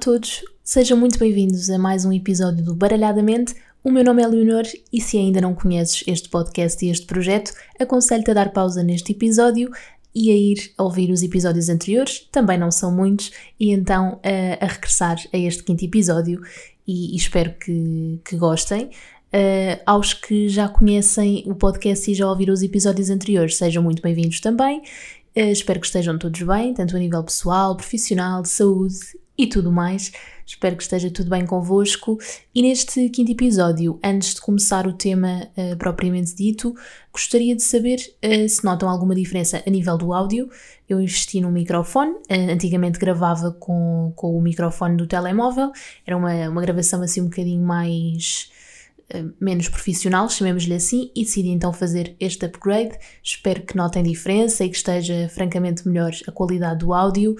todos, sejam muito bem-vindos a mais um episódio do Baralhadamente. O meu nome é Leonor e se ainda não conheces este podcast e este projeto, aconselho-te a dar pausa neste episódio e a ir ouvir os episódios anteriores, também não são muitos, e então a, a regressar a este quinto episódio e, e espero que, que gostem. Uh, aos que já conhecem o podcast e já ouviram os episódios anteriores, sejam muito bem-vindos também. Uh, espero que estejam todos bem, tanto a nível pessoal, profissional, de saúde e tudo mais. Espero que esteja tudo bem convosco. E neste quinto episódio, antes de começar o tema uh, propriamente dito, gostaria de saber uh, se notam alguma diferença a nível do áudio. Eu investi num microfone, uh, antigamente gravava com, com o microfone do telemóvel, era uma, uma gravação assim um bocadinho mais menos profissional, chamemos-lhe assim, e decidi então fazer este upgrade. Espero que notem diferença e que esteja francamente melhor a qualidade do áudio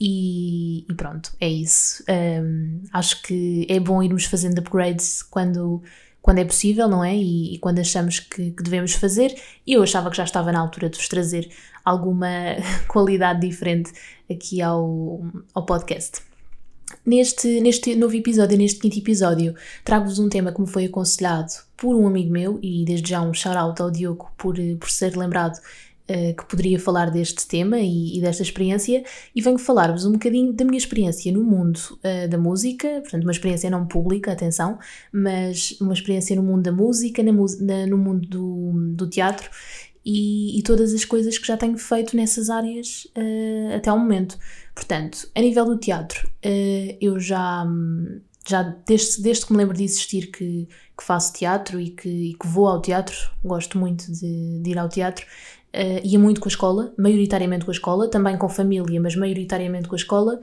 e, e, pronto, é isso. Um, acho que é bom irmos fazendo upgrades quando, quando é possível, não é? E, e quando achamos que, que, devemos fazer. E eu achava que já estava na altura de vos trazer alguma qualidade diferente aqui ao, ao podcast. Neste, neste novo episódio, neste quinto episódio, trago-vos um tema que me foi aconselhado por um amigo meu e desde já um shout-out ao Diogo por, por ser lembrado uh, que poderia falar deste tema e, e, desta experiência e venho falar-vos um bocadinho da minha experiência no mundo uh, da música, portanto uma experiência não pública, atenção, mas uma experiência no mundo da música, na, na, no mundo do, do teatro e, e, todas as coisas que já tenho feito nessas áreas uh, até ao momento. Portanto, a nível do teatro, eu já já desde, desde que me lembro de existir que, que faço teatro e que, e que, vou ao teatro, gosto muito de, de ir ao teatro, uh, ia muito com a escola, maioritariamente com a escola, também com família, mas maioritariamente com a escola,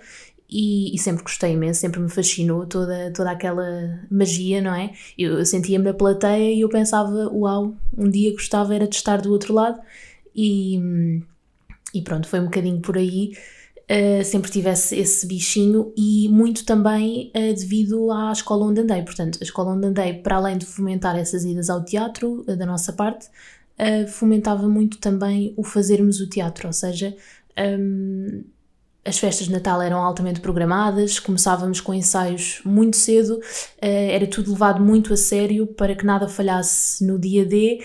e, e, sempre gostei imenso, sempre me fascinou toda, toda aquela magia, não é? Eu, eu sentia-me na plateia e eu pensava, uau, um dia gostava era de estar do outro lado, e, e pronto, foi um bocadinho por aí. Uh, sempre tivesse esse bichinho e muito também uh, devido à escola onde andei. Portanto, a escola onde andei, para além de fomentar essas idas ao teatro uh, da nossa parte, uh, fomentava muito também o fazermos o teatro, ou seja, um, as festas de Natal eram altamente programadas, começávamos com ensaios muito cedo, uh, era tudo levado muito a sério para que nada falhasse no dia D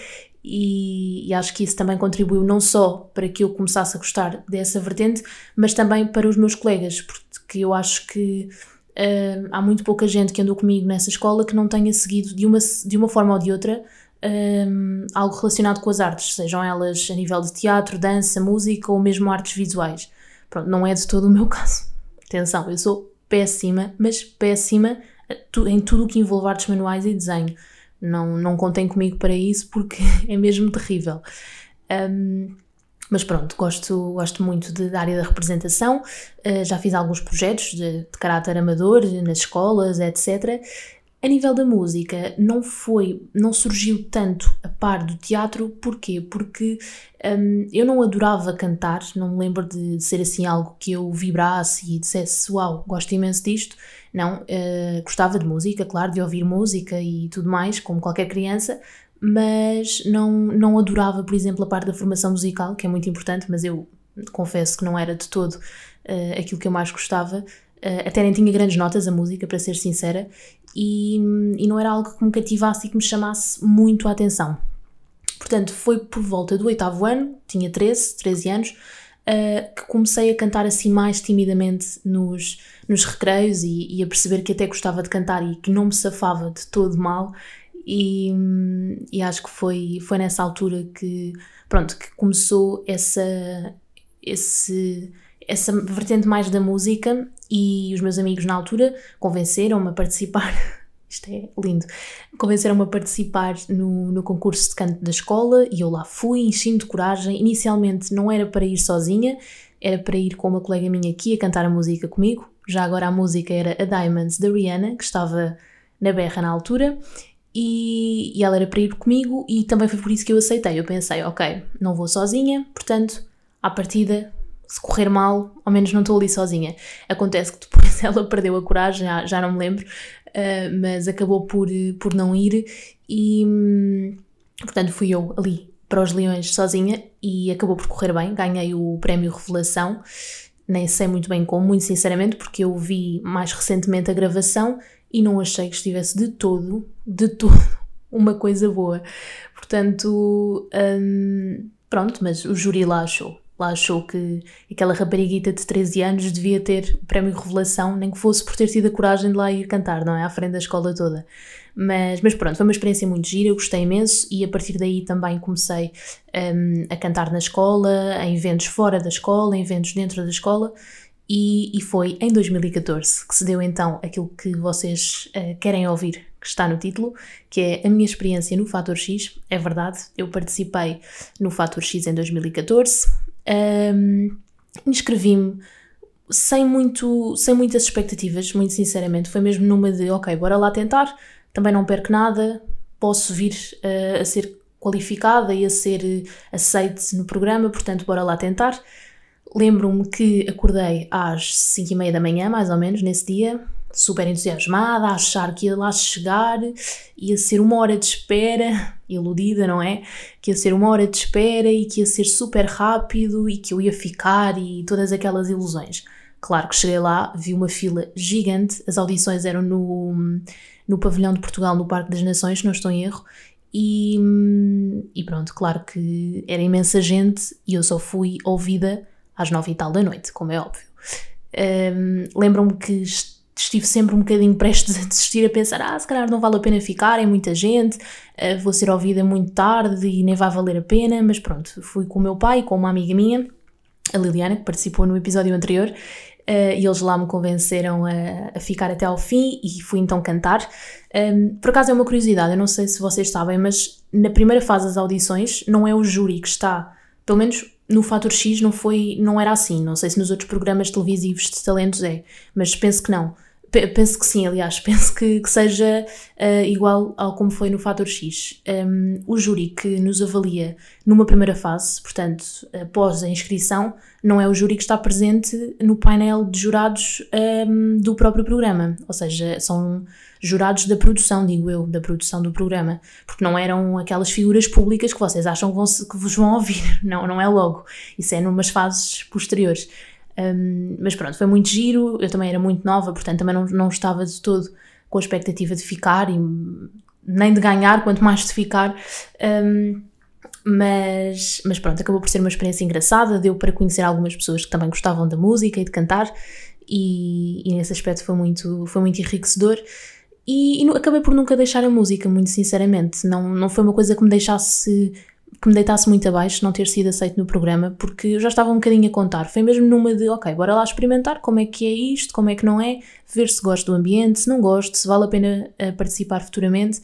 e, e, acho que isso também contribuiu não só para que eu começasse a gostar dessa vertente, mas também para os meus colegas, porque eu acho que uh, há muito pouca gente que andou comigo nessa escola que não tenha seguido de uma, de uma forma ou de outra um, algo relacionado com as artes, sejam elas a nível de teatro, dança, música ou mesmo artes visuais. Pronto, não é de todo o meu caso. Atenção, eu sou péssima, mas péssima em tudo o que envolve artes manuais e desenho. Não, não contem comigo para isso porque é mesmo terrível. Um, mas pronto, gosto, gosto muito de, da área da representação, uh, já fiz alguns projetos de, de caráter amador nas escolas, etc. A nível da música, não foi, não surgiu tanto a par do teatro, porquê? Porque um, eu não adorava cantar, não me lembro de ser assim algo que eu vibrasse e dissesse, uau, gosto imenso disto. Não, uh, gostava de música, claro, de ouvir música e tudo mais, como qualquer criança, mas não, não adorava, por exemplo, a parte da formação musical, que é muito importante, mas eu confesso que não era de todo uh, aquilo que eu mais gostava. Uh, até nem tinha grandes notas a música, para ser sincera, e, e não era algo que me cativasse e que me chamasse muito a atenção. Portanto, foi por volta do oitavo ano, tinha 13, 13 anos, uh, que comecei a cantar assim mais timidamente nos, nos recreios e, e, a perceber que até gostava de cantar e que não me safava de todo mal. E, e acho que foi, foi nessa altura que, pronto, que começou essa, esse, essa vertente mais da música e os meus amigos na altura convenceram-me a participar. Isto é lindo. Convenceram-me a participar no, no concurso de canto da escola e eu lá fui, enchendo de coragem. Inicialmente não era para ir sozinha, era para ir com uma colega minha aqui a cantar a música comigo. Já agora a música era a Diamonds da Rihanna, que estava na berra na altura, e, e ela era para ir comigo, e também foi por isso que eu aceitei. Eu pensei, ok, não vou sozinha, portanto, à partida se correr mal, ao menos não estou ali sozinha. Acontece que depois ela perdeu a coragem, já, já não me lembro, uh, mas acabou por, por não ir e, hum, portanto, fui eu ali para os Leões sozinha e acabou por correr bem. Ganhei o prémio Revelação nem sei muito bem como, muito sinceramente, porque eu vi mais recentemente a gravação e não achei que estivesse de todo, de todo, uma coisa boa. Portanto, hum, pronto, mas o júri lá achou. Lá achou que aquela rapariguita de 13 anos devia ter o prémio Revelação, nem que fosse por ter tido a coragem de lá ir cantar, não é? À frente da escola toda. Mas, mas pronto, foi uma experiência muito gira, eu gostei imenso e a partir daí também comecei um, a cantar na escola, em eventos fora da escola, em eventos dentro da escola. E, e foi em 2014 que se deu então aquilo que vocês uh, querem ouvir, que está no título, que é a minha experiência no Fator X. É verdade, eu participei no Fator X em 2014, um, inscrevi-me sem, muito, sem muitas expectativas, muito sinceramente. Foi mesmo numa de, ok, bora lá tentar, também não perco nada, posso vir uh, a ser qualificada e a ser aceite no programa, portanto, bora lá tentar. Lembro-me que acordei às 5 e meia da manhã, mais ou menos, nesse dia, super entusiasmada, a achar que ia lá chegar, ia ser uma hora de espera, iludida, não é? Que ia ser uma hora de espera e que ia ser super rápido e que eu ia ficar e todas aquelas ilusões. Claro que cheguei lá, vi uma fila gigante, as audições eram no, no Pavilhão de Portugal, no Parque das Nações, se não estou em erro, e, e pronto, claro que era imensa gente e eu só fui ouvida às nove e tal da noite, como é óbvio. Um, Lembro-me que estive sempre um bocadinho prestes a desistir, a pensar: ah, se calhar não vale a pena ficar, é muita gente, uh, vou ser ouvida muito tarde e nem vai valer a pena. Mas pronto, fui com o meu pai, com uma amiga minha, a Liliana, que participou no episódio anterior, Uh, e eles lá me convenceram a, a, ficar até ao fim e fui então cantar. Um, por acaso é uma curiosidade, eu não sei se vocês sabem, mas na primeira fase das audições não é o júri que está, pelo menos no Fator X não foi, não era assim, não sei se nos outros programas televisivos de talentos é, mas penso que não. Penso que sim, aliás, penso que, que seja uh, igual ao como foi no Fator X. Um, o júri que nos avalia numa primeira fase, portanto, após a inscrição, não é o júri que está presente no painel de jurados um, do próprio programa. Ou seja, são jurados da produção, digo eu, da produção do programa. Porque não eram aquelas figuras públicas que vocês acham que, vão, que vos vão ouvir. Não, não é logo. Isso é numas fases posteriores. Um, mas pronto, foi muito giro, eu também era muito nova, portanto também não, não estava de todo com a expectativa de ficar e nem de ganhar, quanto mais de ficar. Um, mas, mas pronto, acabou por ser uma experiência engraçada, deu para conhecer algumas pessoas que também gostavam da música e de cantar, e, e nesse aspecto foi muito, foi muito enriquecedor. E, e, acabei por nunca deixar a música, muito sinceramente. Não, não foi uma coisa que me deixasse que me deitasse muito abaixo não ter sido aceito no programa, porque eu já estava um bocadinho a contar. Foi mesmo numa de, ok, bora lá experimentar como é que é isto, como é que não é, ver se gosto do ambiente, se não gosto, se vale a pena uh, participar futuramente.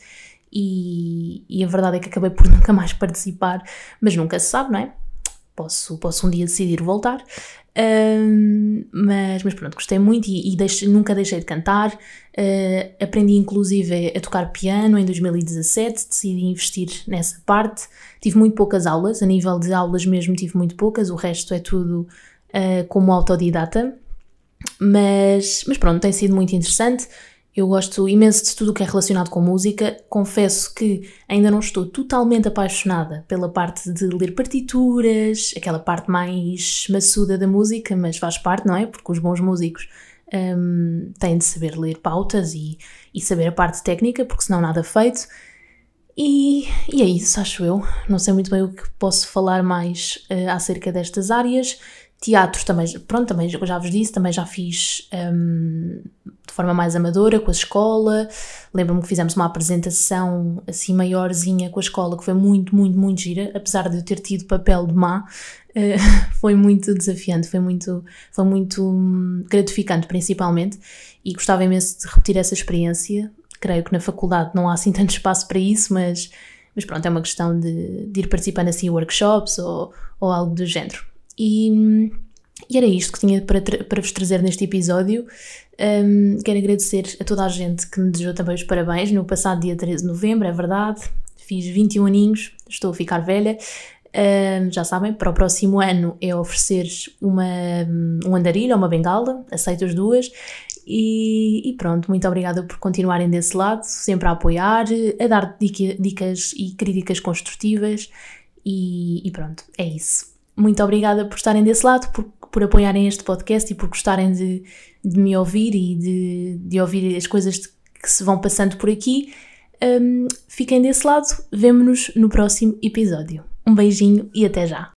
E, e, a verdade é que acabei por nunca mais participar, mas nunca se sabe, não é? Posso, posso um dia decidir voltar. Mas, mas pronto, gostei muito e, e nunca deixei de cantar. Uh, aprendi inclusive a tocar piano em 2017, decidi investir nessa parte. Tive muito poucas aulas, a nível de aulas mesmo tive muito poucas, o resto é tudo uh, como autodidata. Mas, mas pronto, tem sido muito interessante. Eu gosto imenso de tudo o que é relacionado com música. Confesso que ainda não estou totalmente apaixonada pela parte de ler partituras, aquela parte mais maçuda da música, mas faz parte, não é? Porque os bons músicos um, têm de saber ler pautas e, e saber a parte técnica, porque senão nada feito. E, e é isso, acho eu. Não sei muito bem o que posso falar mais uh, acerca destas áreas. Teatro também, pronto, também já vos disse, também já fiz um, de forma mais amadora com a escola. Lembro-me que fizemos uma apresentação assim maiorzinha com a escola que foi muito, muito, muito gira, apesar de eu ter tido papel de má, uh, foi muito desafiante, foi muito, foi muito um, gratificante principalmente e gostava imenso de repetir essa experiência. Creio que na faculdade não há assim tanto espaço para isso, mas, mas pronto, é uma questão de, de ir participando assim em workshops ou, ou algo do género. E, e era isto que tinha para, para vos trazer neste episódio. Um, quero agradecer a toda a gente que me desejou também os parabéns no passado dia 13 de novembro, é verdade. Fiz 21 aninhos, estou a ficar velha. Um, já sabem, para o próximo ano é oferecer uma, um andarilho ou uma bengala, aceito as duas. E, e, pronto, muito obrigada por continuarem desse lado, sempre a apoiar, a dar dica, dicas e críticas construtivas. E, e pronto, é isso muito obrigada por estarem desse lado, por, por apoiarem este podcast e por gostarem de, de me ouvir e de, de ouvir as coisas que se vão passando por aqui. Um, fiquem desse lado, vemo-nos no próximo episódio. Um beijinho e até já!